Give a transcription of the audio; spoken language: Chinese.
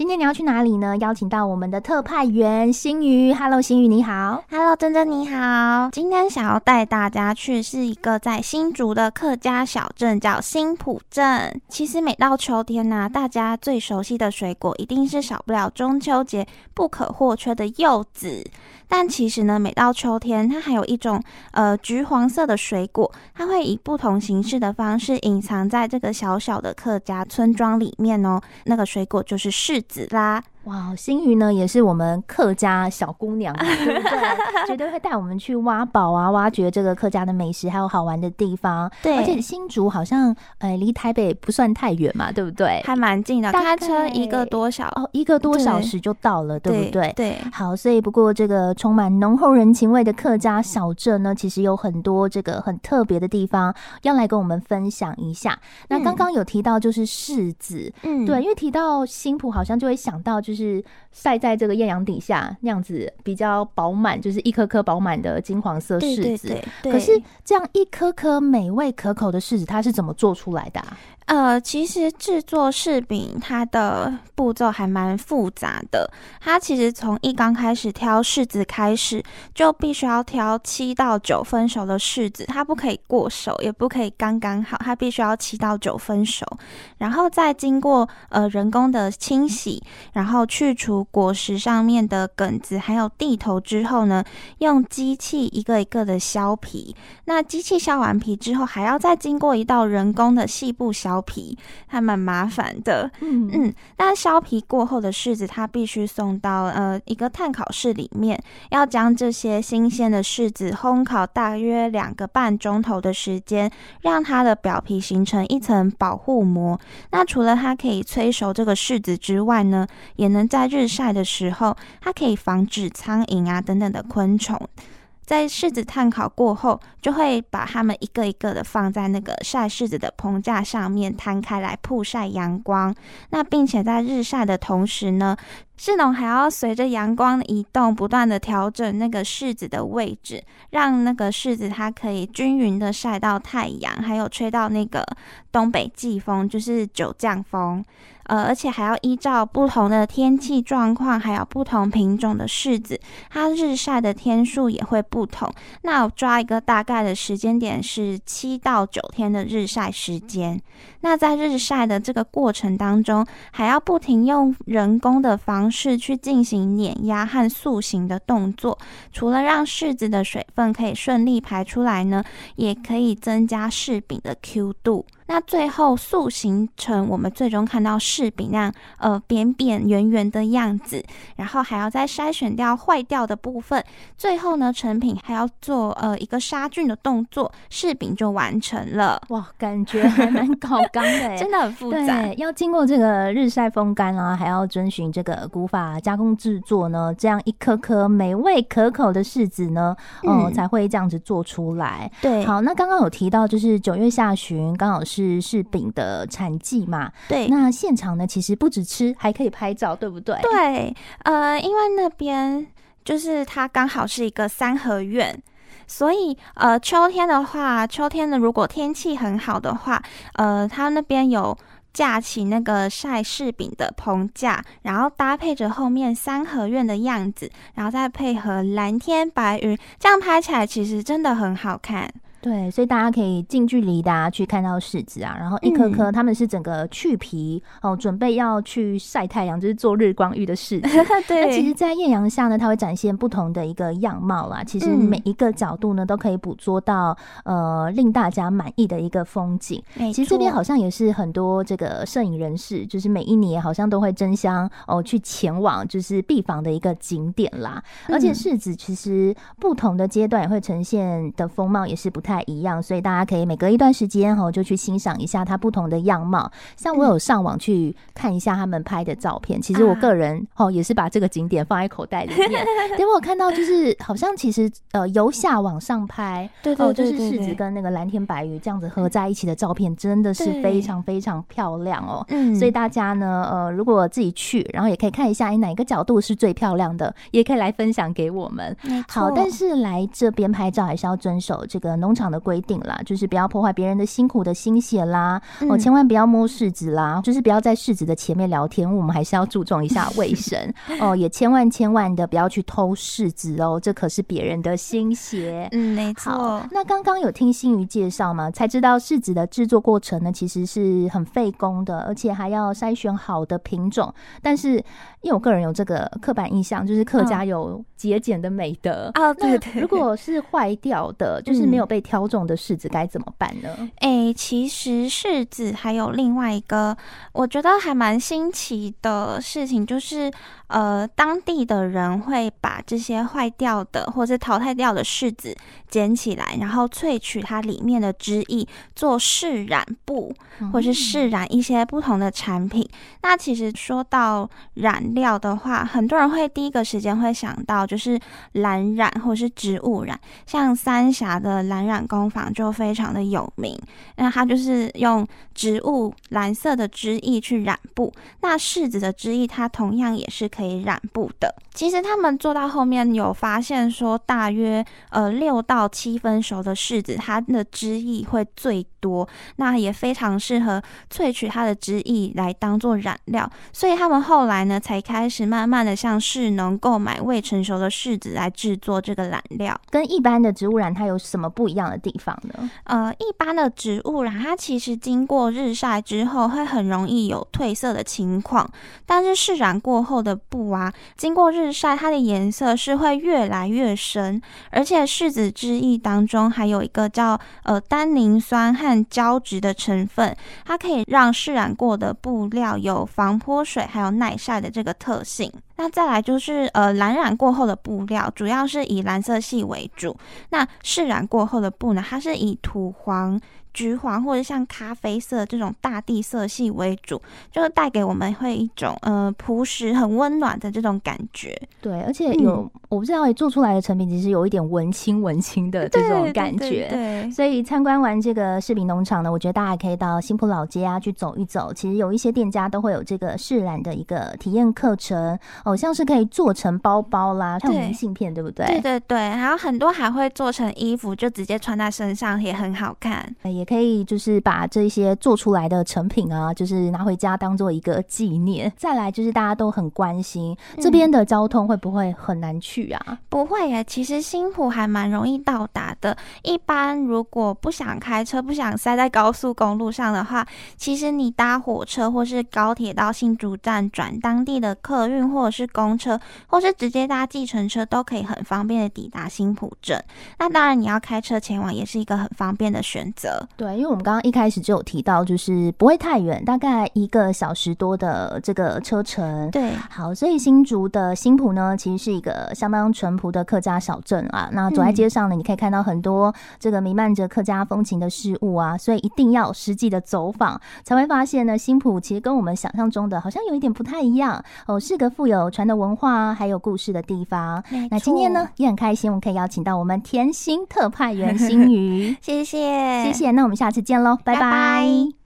今天你要去哪里呢？邀请到我们的特派员新宇，Hello，心瑜你好，Hello，珍珍你好。今天想要带大家去是一个在新竹的客家小镇，叫新埔镇。其实每到秋天呢、大家最熟悉的水果一定是少不了中秋节不可或缺的柚子。但其实呢，每到秋天，它还有一种呃橘黄色的水果，它会以不同形式的方式隐藏在这个小小的客家村庄里面哦。那个水果就是柿子啦。哇，心瑜呢也是我们客家小姑娘，对不对？绝对会带我们去挖宝啊，挖掘这个客家的美食，还有好玩的地方。对，而且新竹好像呃离台北不算太远嘛，对不对？还蛮近的，开车一个多小哦，一个多小时就到了，对，对不对？对。好，所以不过这个充满浓厚人情味的客家小镇呢，其实有很多这个很特别的地方要来跟我们分享一下。那刚刚有提到就是柿子，嗯，对，因为提到新浦，好像就会想到就是。就是晒在这个艳阳底下那样子比较饱满，就是一颗颗饱满的金黄色柿子。对对对对。可是这样一颗颗美味可口的柿子，它是怎么做出来的啊？呃，其实制作柿饼它的步骤还蛮复杂的。它其实从一刚开始挑柿子开始，就必须要挑七到九分熟的柿子，它不可以过熟，也不可以刚刚好，它必须要七到九分熟。然后再经过呃人工的清洗，然后去除果实上面的梗子还有蒂头之后呢，用机器一个一个的削皮。那机器削完皮之后，还要再经过一道人工的细部削。皮还蛮麻烦的，嗯嗯，那削皮过后的柿子，它必须送到呃一个炭烤室里面，要将这些新鲜的柿子烘烤大约两个半钟头的时间，让它的表皮形成一层保护膜。那除了它可以催熟这个柿子之外呢，也能在日晒的时候，它可以防止苍蝇啊等等的昆虫。在柿子炭烤过后，就会把它们一个一个的放在那个晒柿子的棚架上面摊开来曝晒阳光。那并且在日晒的同时呢，柿农还要随着阳光移动，不断的调整那个柿子的位置，让那个柿子它可以均匀的晒到太阳，还有吹到那个东北季风，就是九降风。呃，而且还要依照不同的天气状况，还有不同品种的柿子，它日晒的天数也会不同。那我抓一个大概的时间点是七到九天的日晒时间。那在日晒的这个过程当中，还要不停用人工的方式去进行碾压和塑形的动作。除了让柿子的水分可以顺利排出来呢，也可以增加柿饼的 Q 度。那最后塑形成我们最终看到柿饼那样呃扁扁圆圆的样子，然后还要再筛选掉坏掉的部分，最后呢成品还要做呃一个杀菌的动作，柿饼就完成了。哇，感觉还蛮高刚的，真的很复杂。对，要经过这个日晒风干啊，还要遵循这个古法加工制作呢，这样一颗颗美味可口的柿子呢，嗯、呃，才会这样子做出来。对，好，那刚刚有提到就是九月下旬刚好是。是柿饼的产季嘛？对，那现场呢，其实不止吃，还可以拍照，对不对？对，呃，因为那边就是它刚好是一个三合院，所以呃，秋天的话，秋天的如果天气很好的话，呃，它那边有架起那个晒柿饼的棚架，然后搭配着后面三合院的样子，然后再配合蓝天白云，这样拍起来其实真的很好看。对，所以大家可以近距离的去看到柿子啊，然后一颗颗，他们是整个去皮、嗯、哦，准备要去晒太阳，就是做日光浴的柿子。对，那其实，在艳阳下呢，它会展现不同的一个样貌啦。其实每一个角度呢，都可以捕捉到呃令大家满意的一个风景。其实这边好像也是很多这个摄影人士，就是每一年好像都会争相哦去前往，就是必访的一个景点啦。而且柿子其实不同的阶段也会呈现的风貌也是不太。太一样，所以大家可以每隔一段时间哈，就去欣赏一下它不同的样貌。像我有上网去看一下他们拍的照片，嗯、其实我个人哦也是把这个景点放在口袋里面。结果我看到就是好像其实呃由下往上拍，对对，对，对，对，就是柿子跟那个蓝天白云这样子合在一起的照片，真的是非常非常漂亮哦。嗯，所以大家呢呃如果自己去，然后也可以看一下，哎哪个角度是最漂亮的，也可以来分享给我们。好，但是来这边拍照还是要遵守这个农。场的规定啦，就是不要破坏别人的辛苦的心血啦，嗯、哦，千万不要摸柿子啦，就是不要在柿子的前面聊天，我们还是要注重一下 卫生哦，也千万千万的不要去偷柿子哦，这可是别人的心血。嗯，没错。那刚刚有听新瑜介绍吗？才知道柿子的制作过程呢，其实是很费工的，而且还要筛选好的品种。但是因为我个人有这个刻板印象，就是客家有节俭的美德啊，对对。如果是坏掉的，就是没有被挑中的柿子，该怎么办呢？哎、其实柿子还有另外一个，我觉得还蛮新奇的事情，就是呃，当地的人会把这些坏掉的或者淘汰掉的柿子捡起来，然后萃取它里面的汁液，做柿染布，或是柿染一些不同的产品。嗯、那其实说到染料的话，很多人会第一个时间会想到就是蓝染或是植物染，像三峡的蓝染工坊就非常的有名。那它就是用植物蓝色的汁液去染布，那柿子的汁液它同样也是可以染布的。其实他们做到后面有发现说，大约呃六到七分熟的柿子，它的汁液会最多，那也非常适合萃取它的汁液来当做染料。所以他们后来呢，才开始慢慢的向市农购买未成熟的柿子来制作这个染料。跟一般的植物染它有什么不一样的地方呢？呃，一般的植物染它其实经过日晒之后会很容易有褪色的情况，但是释染过后的布啊，经过日晒它的颜色是会越来越深，而且柿子汁液当中还有一个叫呃单宁酸和胶质的成分，它可以让释染过的布料有防泼水还有耐晒的这个特性。那再来就是呃蓝染过后的布料，主要是以蓝色系为主。那试染过后的布呢，它是以土黄、橘黄或者像咖啡色这种大地色系为主，就是带给我们会一种呃朴实、很温暖的这种感觉。对，而且有、嗯、我不知道，做出来的成品其实有一点文青文青的这种感觉。对，所以参观完这个柿饼农场呢，我觉得大家可以到新浦老街啊去走一走。其实有一些店家都会有这个试染的一个体验课程，好、哦、像是可以做成包包啦，像明信片，对不对？对对对，还有很多还会做成衣服，就直接穿在身上，也很好看。也也可以就是把这些做出来的成品啊，就是拿回家当做一个纪念。再来就是大家都很关心、这边的交通会不会很难去啊？不会耶，其实新埔还蛮容易到达的。一般如果不想开车、不想塞在高速公路上的话，其实你搭火车或是高铁到新竹站转当地的客运或者是公车，或是直接搭计程车，都可以很方便的抵达新埔镇。那当然你要开车前往也是一个很方便的选择。对，因为我们刚刚一开始就有提到，就是不会太远，大概一个小时多的这个车程。对，好，所以新竹的新浦呢，其实是一个相当淳朴的客家小镇啊。那走在街上呢，你可以看到很多这个弥漫着客家风情的事物啊，所以一定要实际的走访，才会发现呢，新浦其实跟我们想象中的好像有一点不太一样哦，是个富有传统文化还有故事的地方。那今天呢，也很开心，我们可以邀请到我们甜心特派员心瑜，谢谢，谢谢。那我们下次见喽，拜拜。